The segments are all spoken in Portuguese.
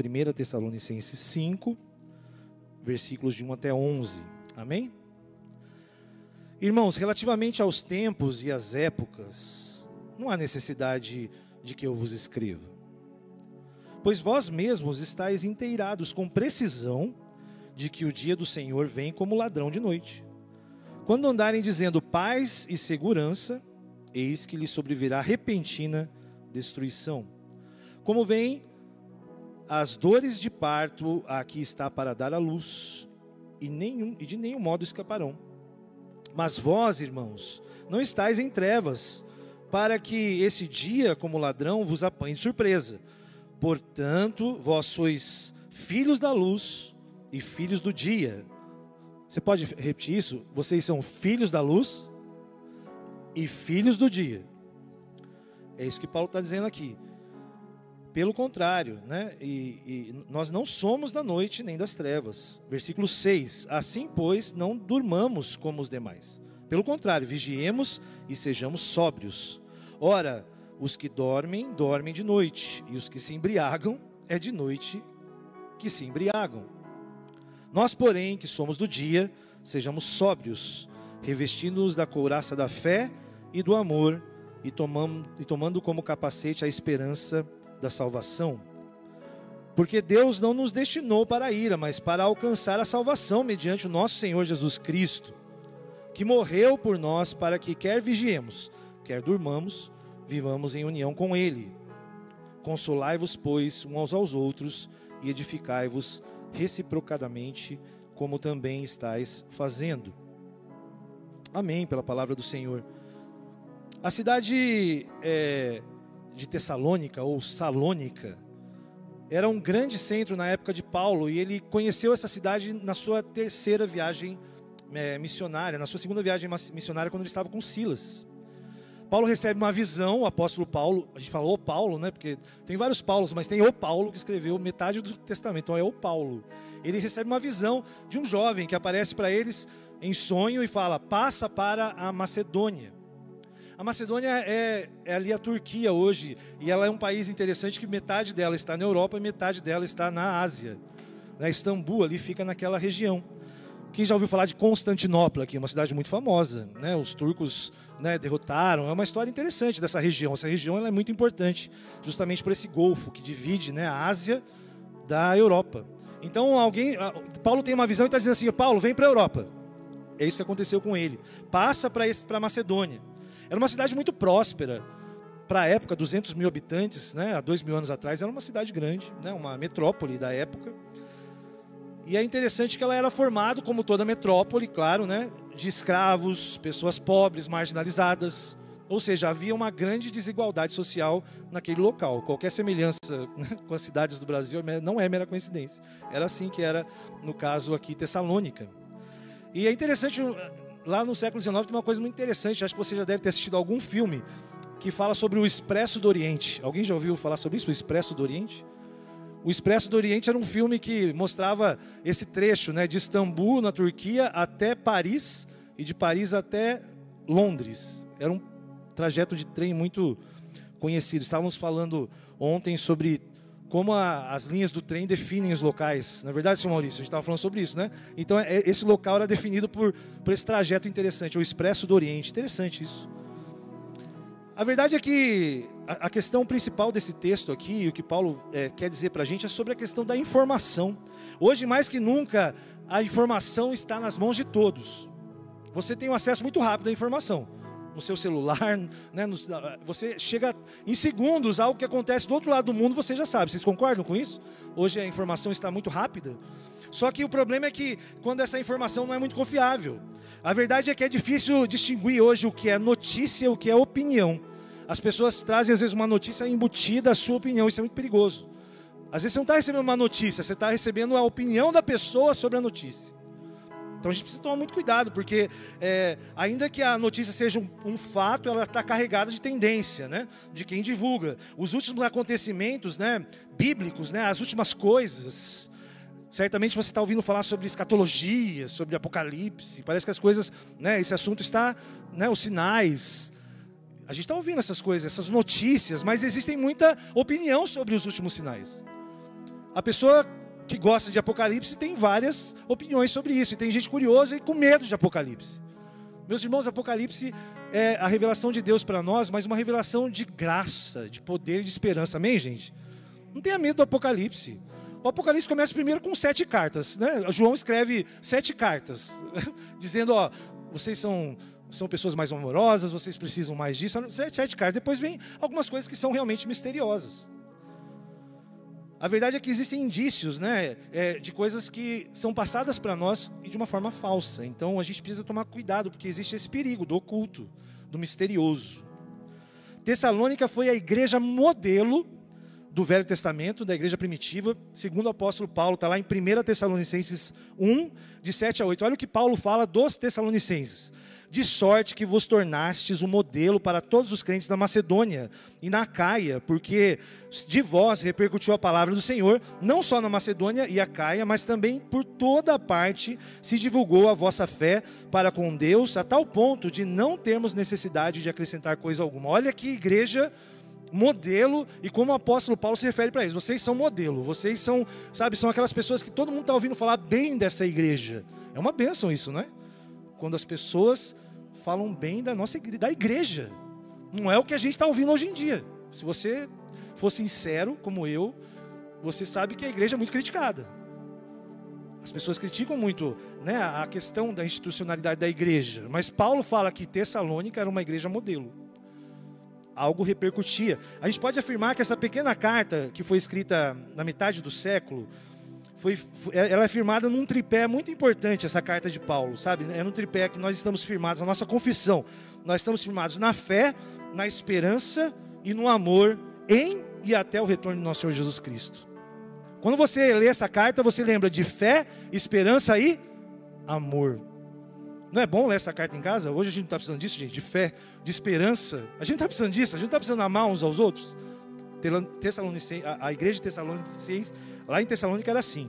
1 Tessalonicenses 5, versículos de 1 até 11. Amém? Irmãos, relativamente aos tempos e às épocas, não há necessidade de que eu vos escreva. Pois vós mesmos estáis inteirados com precisão de que o dia do Senhor vem como ladrão de noite. Quando andarem dizendo paz e segurança, eis que lhes sobrevirá repentina destruição. Como vem as dores de parto, aqui está para dar a luz, e, nenhum, e de nenhum modo escaparão mas vós, irmãos, não estáis em trevas, para que esse dia, como ladrão, vos apanhe de surpresa. Portanto, vós sois filhos da luz e filhos do dia. Você pode repetir isso? Vocês são filhos da luz e filhos do dia. É isso que Paulo está dizendo aqui. Pelo contrário, né? E, e, nós não somos da noite nem das trevas. Versículo 6: Assim, pois, não durmamos como os demais. Pelo contrário, vigiemos e sejamos sóbrios. Ora, os que dormem, dormem de noite, e os que se embriagam, é de noite que se embriagam. Nós, porém, que somos do dia, sejamos sóbrios, revestindo-nos da couraça da fé e do amor, e e tomando como capacete a esperança da salvação. Porque Deus não nos destinou para a ira, mas para alcançar a salvação mediante o nosso Senhor Jesus Cristo, que morreu por nós para que quer vigiemos, quer durmamos, vivamos em união com Ele. Consolai-vos, pois, uns aos outros e edificai-vos reciprocadamente, como também estáis fazendo. Amém, pela palavra do Senhor. A cidade é, de Tessalônica ou Salônica era um grande centro na época de Paulo e ele conheceu essa cidade na sua terceira viagem é, missionária, na sua segunda viagem missionária quando ele estava com Silas. Paulo recebe uma visão, o apóstolo Paulo, a gente fala o Paulo, né? Porque tem vários Paulos, mas tem o Paulo que escreveu metade do Testamento, então é o Paulo. Ele recebe uma visão de um jovem que aparece para eles em sonho e fala: passa para a Macedônia. A Macedônia é, é, ali a Turquia hoje, e ela é um país interessante que metade dela está na Europa e metade dela está na Ásia. Né? Istambul ali fica naquela região. Quem já ouviu falar de Constantinopla aqui, uma cidade muito famosa, né? Os turcos né, derrotaram. É uma história interessante dessa região. Essa região é muito importante, justamente por esse golfo que divide né, a Ásia da Europa. Então alguém, Paulo tem uma visão e está dizendo assim: Paulo, vem para a Europa. É isso que aconteceu com ele. Passa para a Macedônia. Era uma cidade muito próspera. Para a época, 200 mil habitantes, né, há dois mil anos atrás, era uma cidade grande, né, uma metrópole da época. E é interessante que ela era formada, como toda metrópole, claro, né, de escravos, pessoas pobres, marginalizadas. Ou seja, havia uma grande desigualdade social naquele local. Qualquer semelhança né, com as cidades do Brasil não é mera coincidência. Era assim que era, no caso aqui, Tessalônica. E é interessante lá no século XIX tem uma coisa muito interessante, acho que você já deve ter assistido algum filme que fala sobre o Expresso do Oriente. Alguém já ouviu falar sobre isso, o Expresso do Oriente? O Expresso do Oriente era um filme que mostrava esse trecho, né, de Istambul, na Turquia, até Paris e de Paris até Londres. Era um trajeto de trem muito conhecido. Estávamos falando ontem sobre como a, as linhas do trem definem os locais. Na é verdade, senhor Maurício, a gente estava falando sobre isso, né? Então, é, esse local era definido por, por esse trajeto interessante, o Expresso do Oriente. Interessante isso. A verdade é que a, a questão principal desse texto aqui, o que Paulo é, quer dizer para a gente, é sobre a questão da informação. Hoje, mais que nunca, a informação está nas mãos de todos. Você tem um acesso muito rápido à informação no seu celular, né, no, você chega em segundos algo que acontece do outro lado do mundo, você já sabe. Vocês concordam com isso? Hoje a informação está muito rápida. Só que o problema é que quando essa informação não é muito confiável. A verdade é que é difícil distinguir hoje o que é notícia e o que é opinião. As pessoas trazem às vezes uma notícia embutida à sua opinião, isso é muito perigoso. Às vezes você não está recebendo uma notícia, você está recebendo a opinião da pessoa sobre a notícia. Então a gente precisa tomar muito cuidado, porque é, ainda que a notícia seja um, um fato, ela está carregada de tendência, né? De quem divulga. Os últimos acontecimentos, né? Bíblicos, né? As últimas coisas. Certamente você está ouvindo falar sobre escatologia, sobre apocalipse. Parece que as coisas, né? Esse assunto está, né? Os sinais. A gente está ouvindo essas coisas, essas notícias, mas existem muita opinião sobre os últimos sinais. A pessoa que gosta de Apocalipse tem várias opiniões sobre isso. E tem gente curiosa e com medo de Apocalipse. Meus irmãos, Apocalipse é a revelação de Deus para nós, mas uma revelação de graça, de poder e de esperança. Amém, gente? Não tenha medo do Apocalipse. O Apocalipse começa primeiro com sete cartas. Né? João escreve sete cartas, dizendo: ó, vocês são, são pessoas mais amorosas, vocês precisam mais disso. Sete, sete cartas. Depois vem algumas coisas que são realmente misteriosas. A verdade é que existem indícios né, é, de coisas que são passadas para nós e de uma forma falsa. Então a gente precisa tomar cuidado, porque existe esse perigo do oculto, do misterioso. Tessalônica foi a igreja modelo do Velho Testamento, da igreja primitiva, segundo o apóstolo Paulo, está lá em 1 Tessalonicenses 1, de 7 a 8. Olha o que Paulo fala dos Tessalonicenses de sorte que vos tornastes um modelo para todos os crentes da Macedônia e na Caia, porque de vós repercutiu a palavra do Senhor, não só na Macedônia e a Caia, mas também por toda a parte se divulgou a vossa fé para com Deus, a tal ponto de não termos necessidade de acrescentar coisa alguma. Olha que igreja modelo e como o apóstolo Paulo se refere para eles. Vocês são modelo, vocês são, sabe, são aquelas pessoas que todo mundo está ouvindo falar bem dessa igreja. É uma bênção isso, não é? Quando as pessoas falam bem da nossa igreja, da igreja. Não é o que a gente está ouvindo hoje em dia. Se você for sincero, como eu, você sabe que a igreja é muito criticada. As pessoas criticam muito né, a questão da institucionalidade da igreja. Mas Paulo fala que Tessalônica era uma igreja modelo. Algo repercutia. A gente pode afirmar que essa pequena carta, que foi escrita na metade do século, foi, é, ela é firmada num tripé muito importante, essa carta de Paulo, sabe? É num tripé que nós estamos firmados, a nossa confissão. Nós estamos firmados na fé, na esperança e no amor em e até o retorno do nosso Senhor Jesus Cristo. Quando você lê essa carta, você lembra de fé, esperança e amor. Não é bom ler essa carta em casa? Hoje a gente não está precisando disso, gente, de fé, de esperança. A gente está precisando disso, a gente está precisando amar uns aos outros. A igreja de Tessalonicenses Lá em Tessalônica era assim.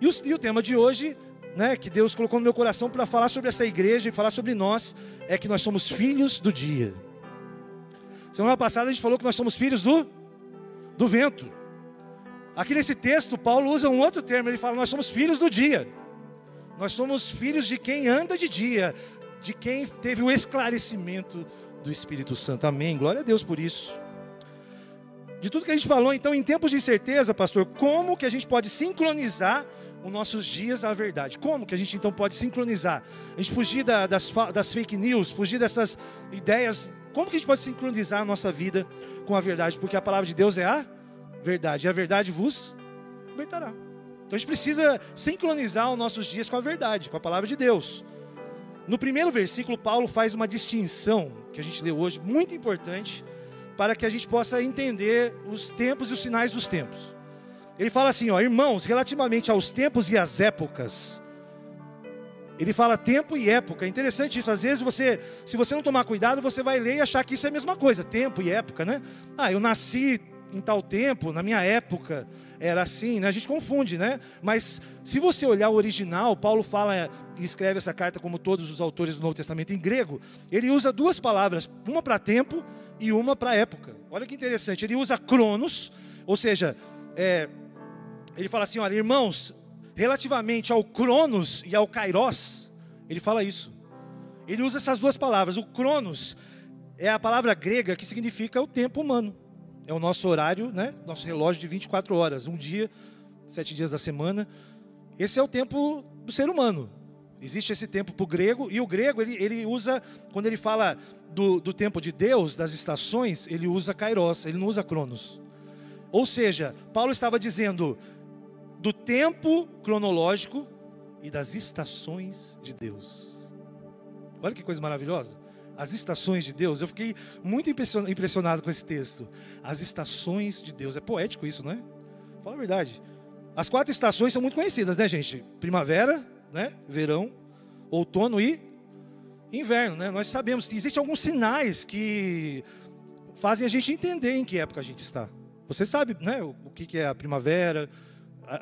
E o, e o tema de hoje, né, que Deus colocou no meu coração para falar sobre essa igreja e falar sobre nós, é que nós somos filhos do dia. Semana passada a gente falou que nós somos filhos do, do vento. Aqui nesse texto, Paulo usa um outro termo, ele fala: nós somos filhos do dia. Nós somos filhos de quem anda de dia, de quem teve o esclarecimento do Espírito Santo. Amém. Glória a Deus por isso de tudo que a gente falou, então, em tempos de incerteza, pastor, como que a gente pode sincronizar os nossos dias à verdade? Como que a gente então pode sincronizar? A gente fugir da, das, das fake news, fugir dessas ideias. Como que a gente pode sincronizar a nossa vida com a verdade? Porque a palavra de Deus é a verdade, e a verdade vos libertará. Então a gente precisa sincronizar os nossos dias com a verdade, com a palavra de Deus. No primeiro versículo, Paulo faz uma distinção que a gente leu hoje, muito importante para que a gente possa entender os tempos e os sinais dos tempos. Ele fala assim, ó, irmãos, relativamente aos tempos e às épocas. Ele fala tempo e época. É interessante isso. Às vezes você, se você não tomar cuidado, você vai ler e achar que isso é a mesma coisa, tempo e época, né? Ah, eu nasci em tal tempo, na minha época era assim, né? A gente confunde, né? Mas se você olhar o original, Paulo fala e escreve essa carta como todos os autores do Novo Testamento em grego, ele usa duas palavras, uma para tempo e uma para época. Olha que interessante, ele usa cronos, ou seja, é, ele fala assim, olha, irmãos, relativamente ao cronos e ao kairos, ele fala isso. Ele usa essas duas palavras. O cronos é a palavra grega que significa o tempo humano. É o nosso horário, né? Nosso relógio de 24 horas, um dia, sete dias da semana. Esse é o tempo do ser humano. Existe esse tempo para o grego, e o grego ele, ele usa, quando ele fala do, do tempo de Deus, das estações, ele usa kairos, ele não usa cronos. Ou seja, Paulo estava dizendo do tempo cronológico e das estações de Deus. Olha que coisa maravilhosa. As estações de Deus. Eu fiquei muito impressionado com esse texto. As estações de Deus. É poético isso, não é? Fala a verdade. As quatro estações são muito conhecidas, né, gente? Primavera, né? Verão, outono e inverno, né? Nós sabemos que existem alguns sinais que fazem a gente entender em que época a gente está. Você sabe, né? O que é a primavera,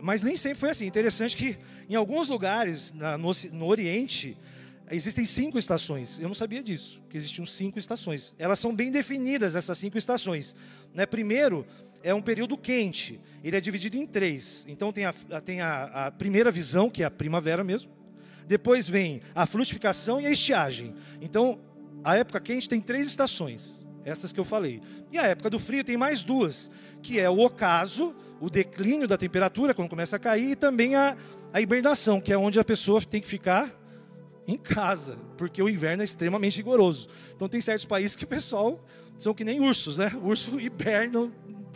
mas nem sempre foi assim. Interessante que em alguns lugares no, Oriente existem cinco estações. Eu não sabia disso, que existiam cinco estações. Elas são bem definidas essas cinco estações. Né? Primeiro é um período quente. Ele é dividido em três. Então tem a, tem a, a primeira visão, que é a primavera mesmo. Depois vem a frutificação e a estiagem. Então, a época quente tem três estações, essas que eu falei. E a época do frio tem mais duas, que é o ocaso, o declínio da temperatura, quando começa a cair, e também a, a hibernação, que é onde a pessoa tem que ficar em casa, porque o inverno é extremamente rigoroso. Então tem certos países que o pessoal são que nem ursos, né? Urso hiberna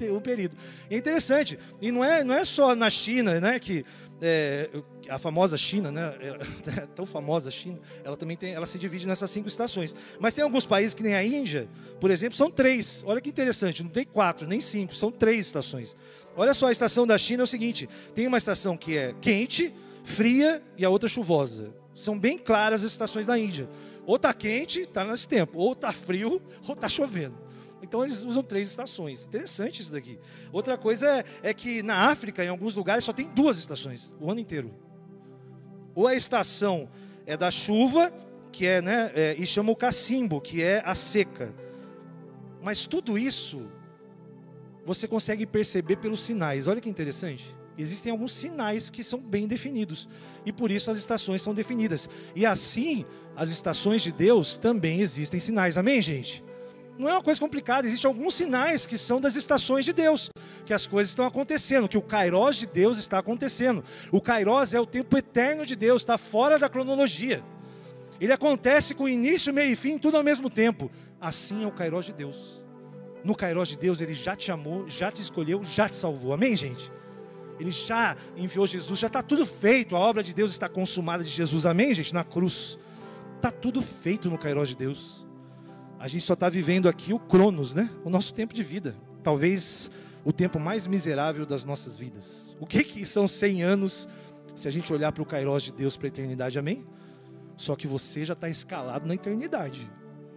um período. É interessante. E não é, não é só na China, né? Que é, a famosa China, né? É tão famosa a China, ela também tem, ela se divide nessas cinco estações. Mas tem alguns países que nem a Índia, por exemplo, são três. Olha que interessante, não tem quatro, nem cinco, são três estações. Olha só, a estação da China é o seguinte: tem uma estação que é quente, fria e a outra chuvosa. São bem claras as estações da Índia. Ou está quente, está nesse tempo, ou está frio, ou está chovendo. Então eles usam três estações. Interessante isso daqui. Outra coisa é, é, que na África, em alguns lugares, só tem duas estações o ano inteiro. Ou a estação é da chuva, que é, né, é, e chama o cacimbo, que é a seca. Mas tudo isso você consegue perceber pelos sinais. Olha que interessante. Existem alguns sinais que são bem definidos. E por isso as estações são definidas. E assim, as estações de Deus também existem sinais. Amém, gente? Não é uma coisa complicada, existem alguns sinais que são das estações de Deus, que as coisas estão acontecendo, que o Kairos de Deus está acontecendo. O Kairos é o tempo eterno de Deus, está fora da cronologia. Ele acontece com início, meio e fim, tudo ao mesmo tempo. Assim é o Kairos de Deus. No Kairos de Deus, ele já te amou, já te escolheu, já te salvou. Amém, gente? Ele já enviou Jesus, já está tudo feito. A obra de Deus está consumada de Jesus. Amém, gente? Na cruz. Está tudo feito no Kairos de Deus. A gente só está vivendo aqui o Cronos, né? O nosso tempo de vida. Talvez o tempo mais miserável das nossas vidas. O que, que são 100 anos se a gente olhar para o Kairos de Deus para a eternidade? Amém? Só que você já está escalado na eternidade.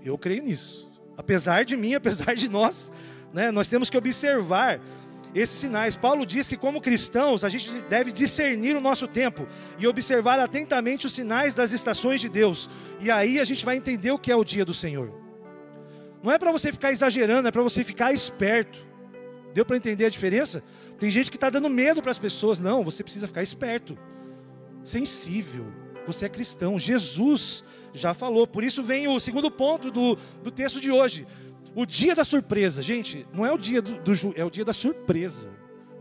Eu creio nisso. Apesar de mim, apesar de nós, né, nós temos que observar esses sinais. Paulo diz que, como cristãos, a gente deve discernir o nosso tempo e observar atentamente os sinais das estações de Deus. E aí a gente vai entender o que é o dia do Senhor. Não é para você ficar exagerando, é para você ficar esperto. Deu para entender a diferença? Tem gente que está dando medo para as pessoas. Não, você precisa ficar esperto, sensível. Você é cristão. Jesus já falou. Por isso vem o segundo ponto do, do texto de hoje. O dia da surpresa, gente, não é o dia do, do é o dia da surpresa.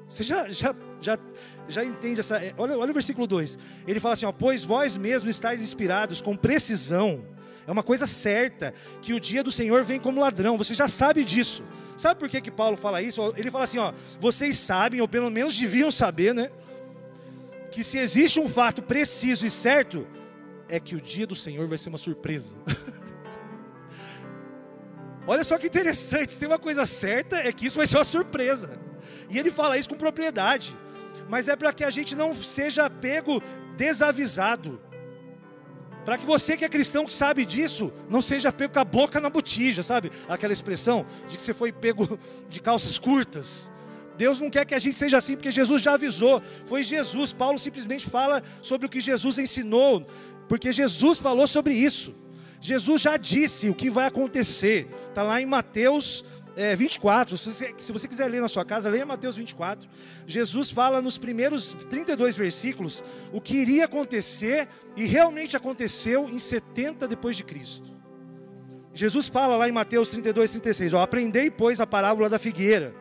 Você já, já, já, já entende essa. É, olha, olha o versículo 2. Ele fala assim: ó, Pois vós mesmos estáis inspirados com precisão. É uma coisa certa que o dia do Senhor vem como ladrão. Você já sabe disso. Sabe por que, que Paulo fala isso? Ele fala assim: ó, vocês sabem, ou pelo menos deviam saber, né? Que se existe um fato preciso e certo, é que o dia do Senhor vai ser uma surpresa. Olha só que interessante, tem uma coisa certa, é que isso vai ser uma surpresa. E ele fala isso com propriedade. Mas é para que a gente não seja pego desavisado. Para que você que é cristão, que sabe disso, não seja pego com a boca na botija, sabe? Aquela expressão de que você foi pego de calças curtas. Deus não quer que a gente seja assim, porque Jesus já avisou. Foi Jesus. Paulo simplesmente fala sobre o que Jesus ensinou, porque Jesus falou sobre isso. Jesus já disse o que vai acontecer. Está lá em Mateus é, 24. Se você, se você quiser ler na sua casa, leia Mateus 24. Jesus fala nos primeiros 32 versículos o que iria acontecer e realmente aconteceu em 70 depois de Cristo. Jesus fala lá em Mateus 32, 36, ó, aprendei, pois, a parábola da figueira.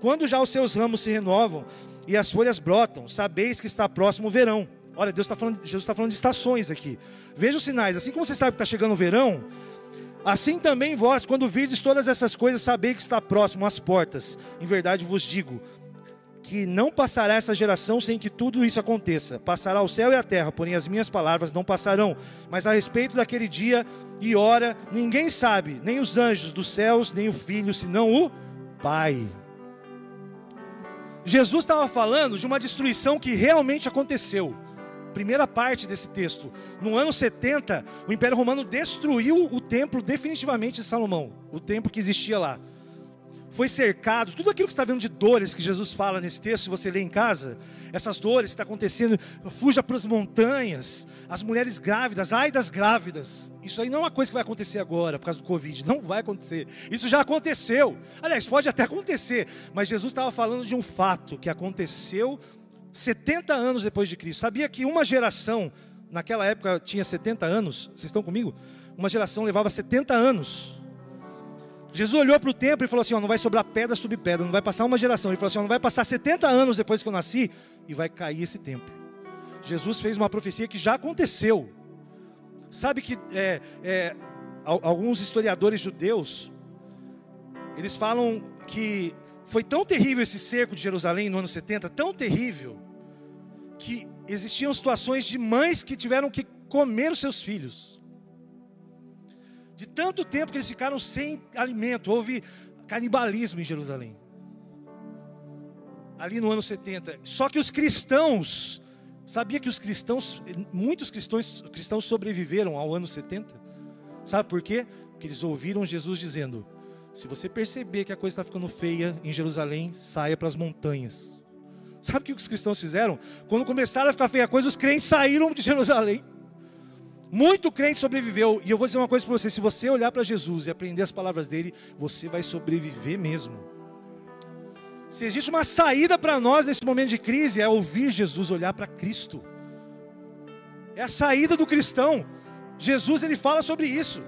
Quando já os seus ramos se renovam e as folhas brotam, sabeis que está próximo o verão. Olha, Deus está falando, Jesus está falando de estações aqui. Veja os sinais. Assim como você sabe que está chegando o verão, assim também vós, quando virdes todas essas coisas, sabei que está próximo às portas. Em verdade vos digo que não passará essa geração sem que tudo isso aconteça. Passará o céu e a terra, porém as minhas palavras não passarão. Mas a respeito daquele dia e hora, ninguém sabe, nem os anjos dos céus, nem o filho, senão o Pai. Jesus estava falando de uma destruição que realmente aconteceu primeira parte desse texto. No ano 70, o Império Romano destruiu o templo definitivamente de Salomão, o templo que existia lá. foi cercado, tudo aquilo que está vendo de dores que Jesus fala nesse texto, se você lê em casa, essas dores que está acontecendo, fuja para as montanhas, as mulheres grávidas, ai das grávidas. Isso aí não é uma coisa que vai acontecer agora, por causa do Covid, não vai acontecer. Isso já aconteceu. Aliás, pode até acontecer, mas Jesus estava falando de um fato que aconteceu 70 anos depois de Cristo. Sabia que uma geração, naquela época tinha 70 anos, vocês estão comigo? Uma geração levava 70 anos Jesus olhou para o templo e falou assim: ó, não vai sobrar pedra sobre pedra, não vai passar uma geração. Ele falou assim: ó, não vai passar 70 anos depois que eu nasci e vai cair esse templo. Jesus fez uma profecia que já aconteceu. Sabe que é, é, alguns historiadores judeus eles falam que foi tão terrível esse cerco de Jerusalém no ano 70, tão terrível, que existiam situações de mães que tiveram que comer os seus filhos de tanto tempo que eles ficaram sem alimento, houve canibalismo em Jerusalém. Ali no ano 70. Só que os cristãos, sabia que os cristãos, muitos cristãos, cristãos sobreviveram ao ano 70? Sabe por quê? Porque eles ouviram Jesus dizendo: se você perceber que a coisa está ficando feia em Jerusalém, saia para as montanhas. Sabe o que os cristãos fizeram? Quando começaram a ficar feia a coisa, os crentes saíram de Jerusalém. Muito crente sobreviveu. E eu vou dizer uma coisa para você: se você olhar para Jesus e aprender as palavras dele, você vai sobreviver mesmo. Se existe uma saída para nós nesse momento de crise, é ouvir Jesus olhar para Cristo. É a saída do cristão. Jesus ele fala sobre isso.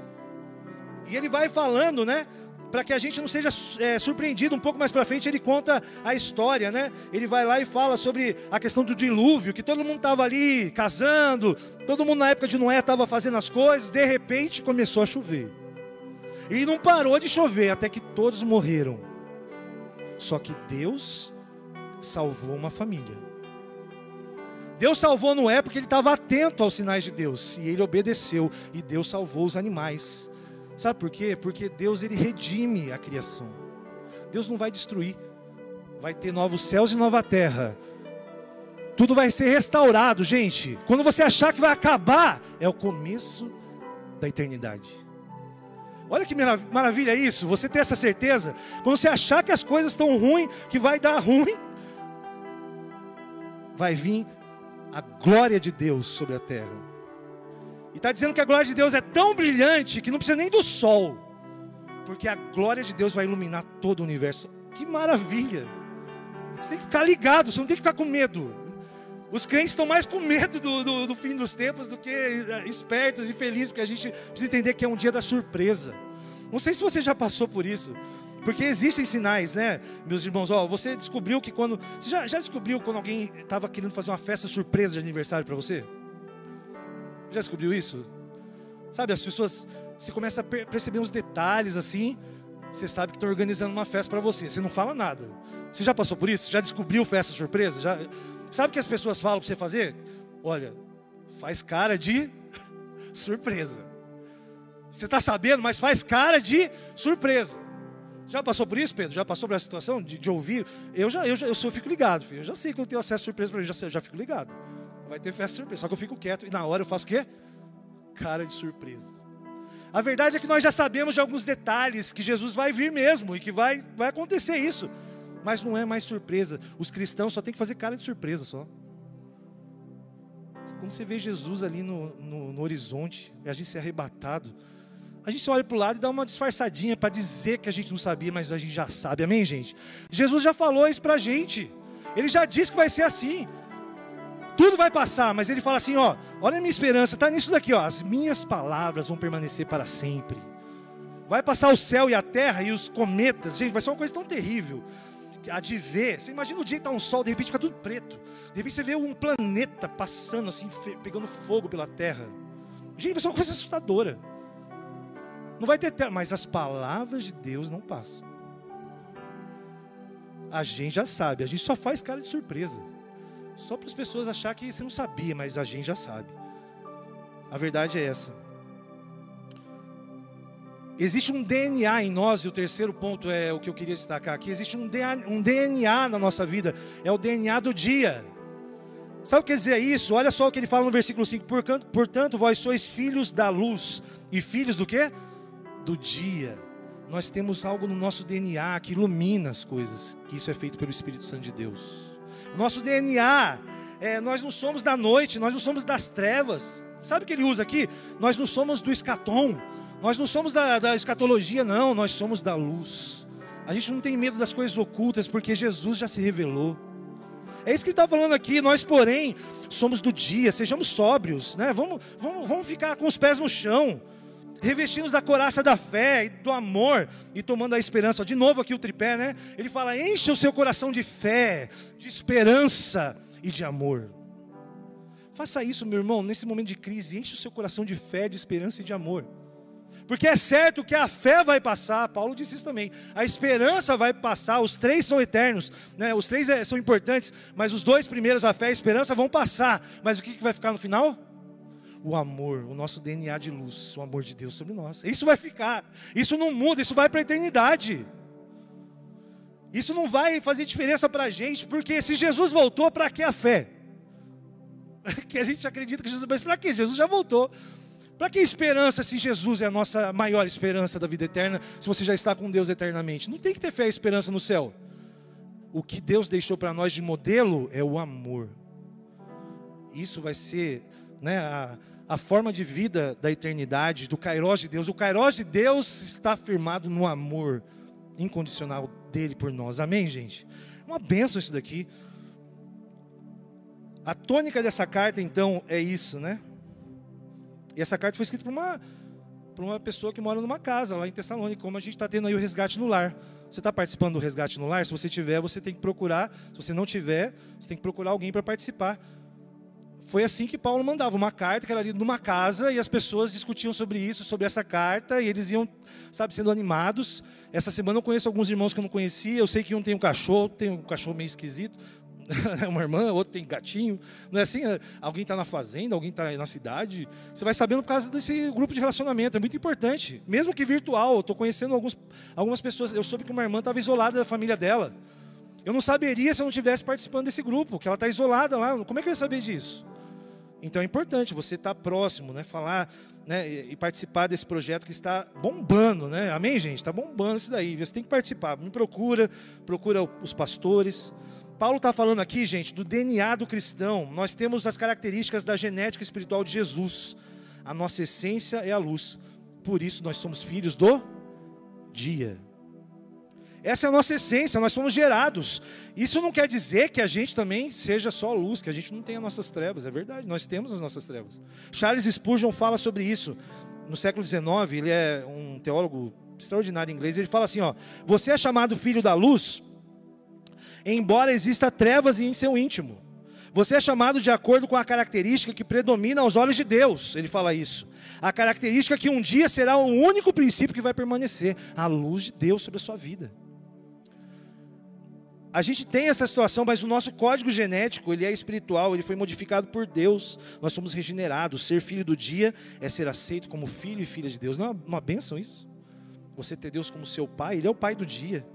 E ele vai falando, né? Para que a gente não seja é, surpreendido um pouco mais para frente, ele conta a história, né? Ele vai lá e fala sobre a questão do dilúvio, que todo mundo estava ali casando, todo mundo na época de Noé estava fazendo as coisas, de repente começou a chover. E não parou de chover até que todos morreram. Só que Deus salvou uma família. Deus salvou Noé porque ele estava atento aos sinais de Deus e ele obedeceu e Deus salvou os animais. Sabe por quê? Porque Deus ele redime a criação. Deus não vai destruir. Vai ter novos céus e nova terra. Tudo vai ser restaurado, gente. Quando você achar que vai acabar, é o começo da eternidade. Olha que maravilha isso, você ter essa certeza. Quando você achar que as coisas estão ruins, que vai dar ruim, vai vir a glória de Deus sobre a terra. E está dizendo que a glória de Deus é tão brilhante que não precisa nem do sol, porque a glória de Deus vai iluminar todo o universo. Que maravilha! Você tem que ficar ligado, você não tem que ficar com medo. Os crentes estão mais com medo do, do, do fim dos tempos do que eh, espertos e felizes, porque a gente precisa entender que é um dia da surpresa. Não sei se você já passou por isso, porque existem sinais, né, meus irmãos? Ó, você descobriu que quando. Você já, já descobriu quando alguém estava querendo fazer uma festa surpresa de aniversário para você? Já descobriu isso? Sabe, as pessoas, você começa a perceber uns detalhes assim, você sabe que estão organizando uma festa para você, você não fala nada. Você já passou por isso? Já descobriu festa surpresa? Já... Sabe o que as pessoas falam para você fazer? Olha, faz cara de surpresa. Você está sabendo, mas faz cara de surpresa. Já passou por isso, Pedro? Já passou por essa situação de, de ouvir? Eu já, eu já, eu só fico ligado, filho. Eu já sei que eu tenho acesso surpresa para mim, já, já fico ligado. Vai ter festa surpresa. Só que eu fico quieto e na hora eu faço o quê? Cara de surpresa. A verdade é que nós já sabemos de alguns detalhes que Jesus vai vir mesmo e que vai, vai acontecer isso. Mas não é mais surpresa. Os cristãos só tem que fazer cara de surpresa só. Quando você vê Jesus ali no, no, no horizonte e a gente ser arrebatado, a gente olha para o lado e dá uma disfarçadinha para dizer que a gente não sabia, mas a gente já sabe. Amém, gente? Jesus já falou isso para a gente. Ele já disse que vai ser assim. Tudo vai passar, mas ele fala assim, ó, olha a minha esperança, está nisso daqui, ó, as minhas palavras vão permanecer para sempre. Vai passar o céu e a terra e os cometas, gente, vai ser uma coisa tão terrível. A de ver, você imagina o dia que está um sol, de repente fica tudo preto. De repente você vê um planeta passando assim, pegando fogo pela terra. Gente, vai ser uma coisa assustadora. Não vai ter terra, mas as palavras de Deus não passam. A gente já sabe, a gente só faz cara de surpresa. Só para as pessoas achar que você não sabia, mas a gente já sabe. A verdade é essa. Existe um DNA em nós, e o terceiro ponto é o que eu queria destacar aqui. Existe um DNA, na nossa vida, é o DNA do dia. Sabe o que quer dizer isso? Olha só o que ele fala no versículo 5: Portanto, vós sois filhos da luz, e filhos do quê? Do dia. nós temos algo no nosso DNA que ilumina as coisas, que isso é feito pelo Espírito Santo de Deus. Nosso DNA, é, nós não somos da noite, nós não somos das trevas. Sabe o que ele usa aqui? Nós não somos do escatom, nós não somos da, da escatologia, não, nós somos da luz. A gente não tem medo das coisas ocultas, porque Jesus já se revelou. É isso que ele está falando aqui. Nós, porém, somos do dia, sejamos sóbrios, né? Vamos, vamos, vamos ficar com os pés no chão, revestindo da coraça da fé e do amor e tomando a esperança. De novo aqui o tripé, né? Ele fala: encha o seu coração de fé, de esperança e de amor. Faça isso, meu irmão, nesse momento de crise, enche o seu coração de fé, de esperança e de amor. Porque é certo que a fé vai passar, Paulo disse isso também. A esperança vai passar, os três são eternos, né? os três é, são importantes, mas os dois primeiros, a fé e a esperança, vão passar. Mas o que vai ficar no final? O amor, o nosso DNA de luz, o amor de Deus sobre nós. Isso vai ficar, isso não muda, isso vai para a eternidade. Isso não vai fazer diferença para a gente, porque se Jesus voltou, para que a fé? Que a gente acredita que Jesus, mas para que? Jesus já voltou. Para que esperança se Jesus é a nossa maior esperança da vida eterna, se você já está com Deus eternamente? Não tem que ter fé e esperança no céu. O que Deus deixou para nós de modelo é o amor. Isso vai ser né, a, a forma de vida da eternidade, do Kairos de Deus. O Kairos de Deus está firmado no amor incondicional dele por nós. Amém, gente? Uma benção isso daqui. A tônica dessa carta, então, é isso, né? E essa carta foi escrita por uma, por uma pessoa que mora numa casa lá em Tessalônica, como a gente está tendo aí o resgate no lar. Você está participando do resgate no lar? Se você tiver, você tem que procurar. Se você não tiver, você tem que procurar alguém para participar. Foi assim que Paulo mandava uma carta que era lida numa casa e as pessoas discutiam sobre isso, sobre essa carta, e eles iam, sabe, sendo animados. Essa semana eu conheço alguns irmãos que eu não conhecia. Eu sei que um tem um cachorro, tem um cachorro meio esquisito. uma irmã, outro tem gatinho. Não é assim? Alguém está na fazenda, alguém está na cidade. Você vai sabendo por causa desse grupo de relacionamento. É muito importante. Mesmo que virtual. Estou conhecendo alguns, algumas pessoas. Eu soube que uma irmã estava isolada da família dela. Eu não saberia se eu não estivesse participando desse grupo, que ela está isolada lá. Como é que eu ia saber disso? Então é importante você estar próximo, né? Falar né? e participar desse projeto que está bombando, né? Amém, gente? Está bombando isso daí. Você tem que participar. Me procura, procura os pastores. Paulo está falando aqui, gente, do DNA do cristão. Nós temos as características da genética espiritual de Jesus. A nossa essência é a luz. Por isso nós somos filhos do dia. Essa é a nossa essência, nós somos gerados. Isso não quer dizer que a gente também seja só luz, que a gente não tenha nossas trevas. É verdade, nós temos as nossas trevas. Charles Spurgeon fala sobre isso. No século XIX, ele é um teólogo extraordinário inglês. Ele fala assim: ó, você é chamado filho da luz embora exista trevas em seu íntimo. Você é chamado de acordo com a característica que predomina aos olhos de Deus. Ele fala isso. A característica que um dia será o único princípio que vai permanecer, a luz de Deus sobre a sua vida. A gente tem essa situação, mas o nosso código genético, ele é espiritual, ele foi modificado por Deus. Nós somos regenerados. Ser filho do dia é ser aceito como filho e filha de Deus. Não é uma bênção isso? Você ter Deus como seu pai, ele é o pai do dia.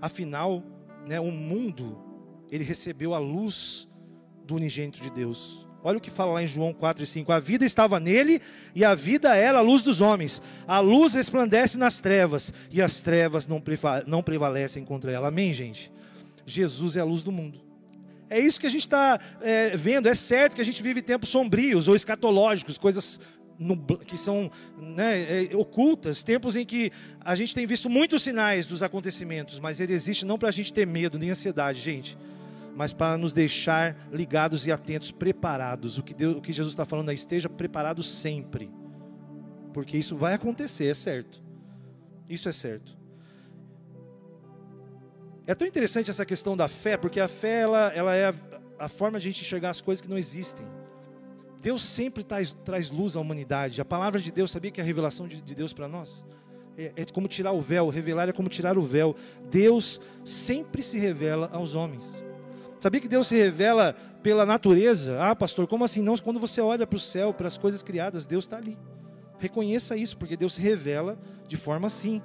Afinal, né, o mundo, ele recebeu a luz do unigênito de Deus. Olha o que fala lá em João 4 e 5. A vida estava nele e a vida era a luz dos homens. A luz resplandece nas trevas e as trevas não, prevalecem contra ela. Amém, gente? Jesus é a luz do mundo. É isso que a gente está é, vendo. É certo que a gente vive tempos sombrios ou escatológicos, coisas que são né, é, ocultas, tempos em que a gente tem visto muitos sinais dos acontecimentos, mas ele existe não para a gente ter medo nem ansiedade, gente, mas para nos deixar ligados e atentos, preparados. O que, Deus, o que Jesus está falando é esteja preparado sempre, porque isso vai acontecer, é certo. Isso é certo. É tão interessante essa questão da fé, porque a fé ela, ela é a, a forma de a gente enxergar as coisas que não existem. Deus sempre traz, traz luz à humanidade. A palavra de Deus, sabia que é a revelação de, de Deus para nós? É, é como tirar o véu, revelar é como tirar o véu. Deus sempre se revela aos homens. Sabia que Deus se revela pela natureza? Ah, pastor, como assim? Não, quando você olha para o céu, para as coisas criadas, Deus está ali. Reconheça isso, porque Deus se revela de forma assim,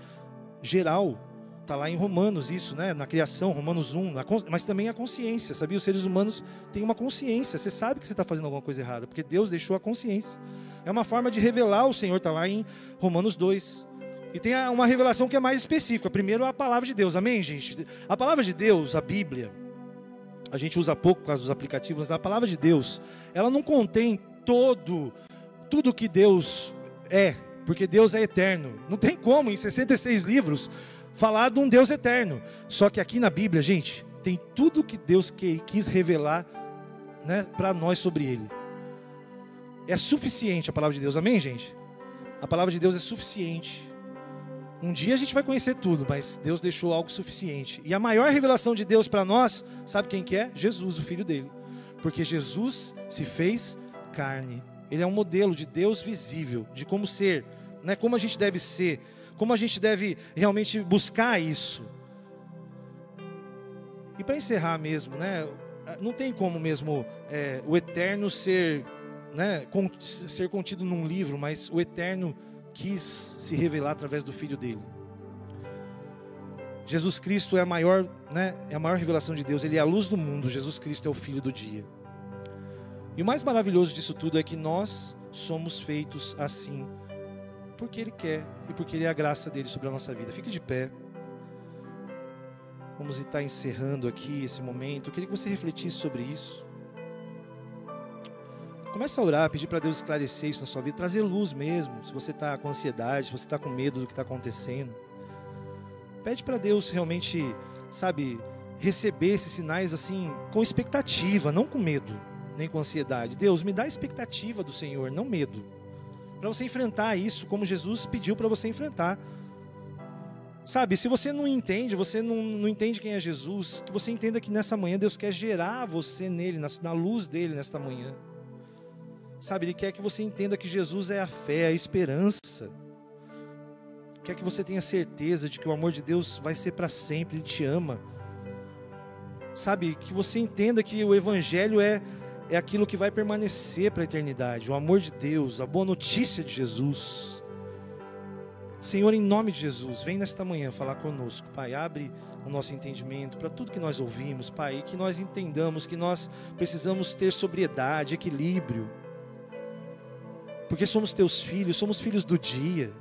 geral. Está lá em Romanos isso, né? Na criação, Romanos 1, mas também a consciência, sabia? Os seres humanos têm uma consciência. Você sabe que você está fazendo alguma coisa errada, porque Deus deixou a consciência. É uma forma de revelar o Senhor, está lá em Romanos 2. E tem uma revelação que é mais específica. Primeiro a palavra de Deus, amém, gente? A palavra de Deus, a Bíblia, a gente usa pouco por causa dos aplicativos, mas a palavra de Deus, ela não contém todo, tudo que Deus é, porque Deus é eterno. Não tem como, em 66 livros, falar de um Deus eterno. Só que aqui na Bíblia, gente, tem tudo que Deus quis revelar né, para nós sobre Ele. É suficiente a palavra de Deus, amém, gente? A palavra de Deus é suficiente um dia a gente vai conhecer tudo, mas Deus deixou algo suficiente. E a maior revelação de Deus para nós, sabe quem que é? Jesus, o filho dele. Porque Jesus se fez carne. Ele é um modelo de Deus visível, de como ser, né? como a gente deve ser, como a gente deve realmente buscar isso. E para encerrar mesmo, né? não tem como mesmo é, o eterno ser, né, ser contido num livro, mas o eterno quis se revelar através do filho dele. Jesus Cristo é a maior, né, é a maior revelação de Deus, ele é a luz do mundo, Jesus Cristo é o filho do dia. E o mais maravilhoso disso tudo é que nós somos feitos assim, porque ele quer e porque ele é a graça dele sobre a nossa vida. Fique de pé. Vamos estar encerrando aqui esse momento. Eu queria que você refletisse sobre isso. Começa a orar, pedir para Deus esclarecer isso na sua vida, trazer luz mesmo. Se você está com ansiedade, se você está com medo do que está acontecendo. Pede para Deus realmente, sabe, receber esses sinais assim, com expectativa, não com medo, nem com ansiedade. Deus, me dá expectativa do Senhor, não medo. Para você enfrentar isso como Jesus pediu para você enfrentar. Sabe, se você não entende, você não, não entende quem é Jesus, que você entenda que nessa manhã Deus quer gerar você nele, na, na luz dele nesta manhã. Sabe, Ele quer que você entenda que Jesus é a fé, a esperança. Quer que você tenha certeza de que o amor de Deus vai ser para sempre, Ele te ama. Sabe, que você entenda que o Evangelho é, é aquilo que vai permanecer para a eternidade. O amor de Deus, a boa notícia de Jesus. Senhor, em nome de Jesus, vem nesta manhã falar conosco, Pai. Abre o nosso entendimento para tudo que nós ouvimos, Pai, que nós entendamos que nós precisamos ter sobriedade, equilíbrio porque somos teus filhos, somos filhos do dia.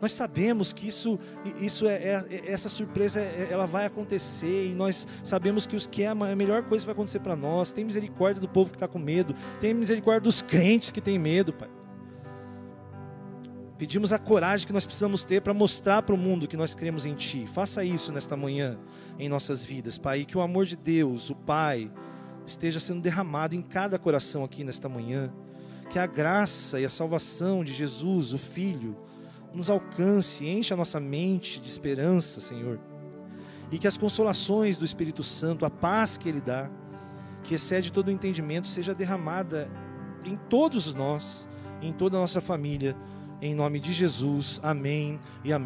Nós sabemos que isso, isso é, é, é essa surpresa, é, ela vai acontecer e nós sabemos que os que é a melhor coisa que vai acontecer para nós. Tem misericórdia do povo que está com medo, tem misericórdia dos crentes que têm medo, Pai. Pedimos a coragem que nós precisamos ter para mostrar para o mundo que nós cremos em Ti. Faça isso nesta manhã em nossas vidas, Pai, e que o amor de Deus, o Pai, esteja sendo derramado em cada coração aqui nesta manhã que a graça e a salvação de Jesus, o Filho, nos alcance, encha a nossa mente de esperança, Senhor. E que as consolações do Espírito Santo, a paz que Ele dá, que excede todo o entendimento, seja derramada em todos nós, em toda a nossa família, em nome de Jesus. Amém e amém.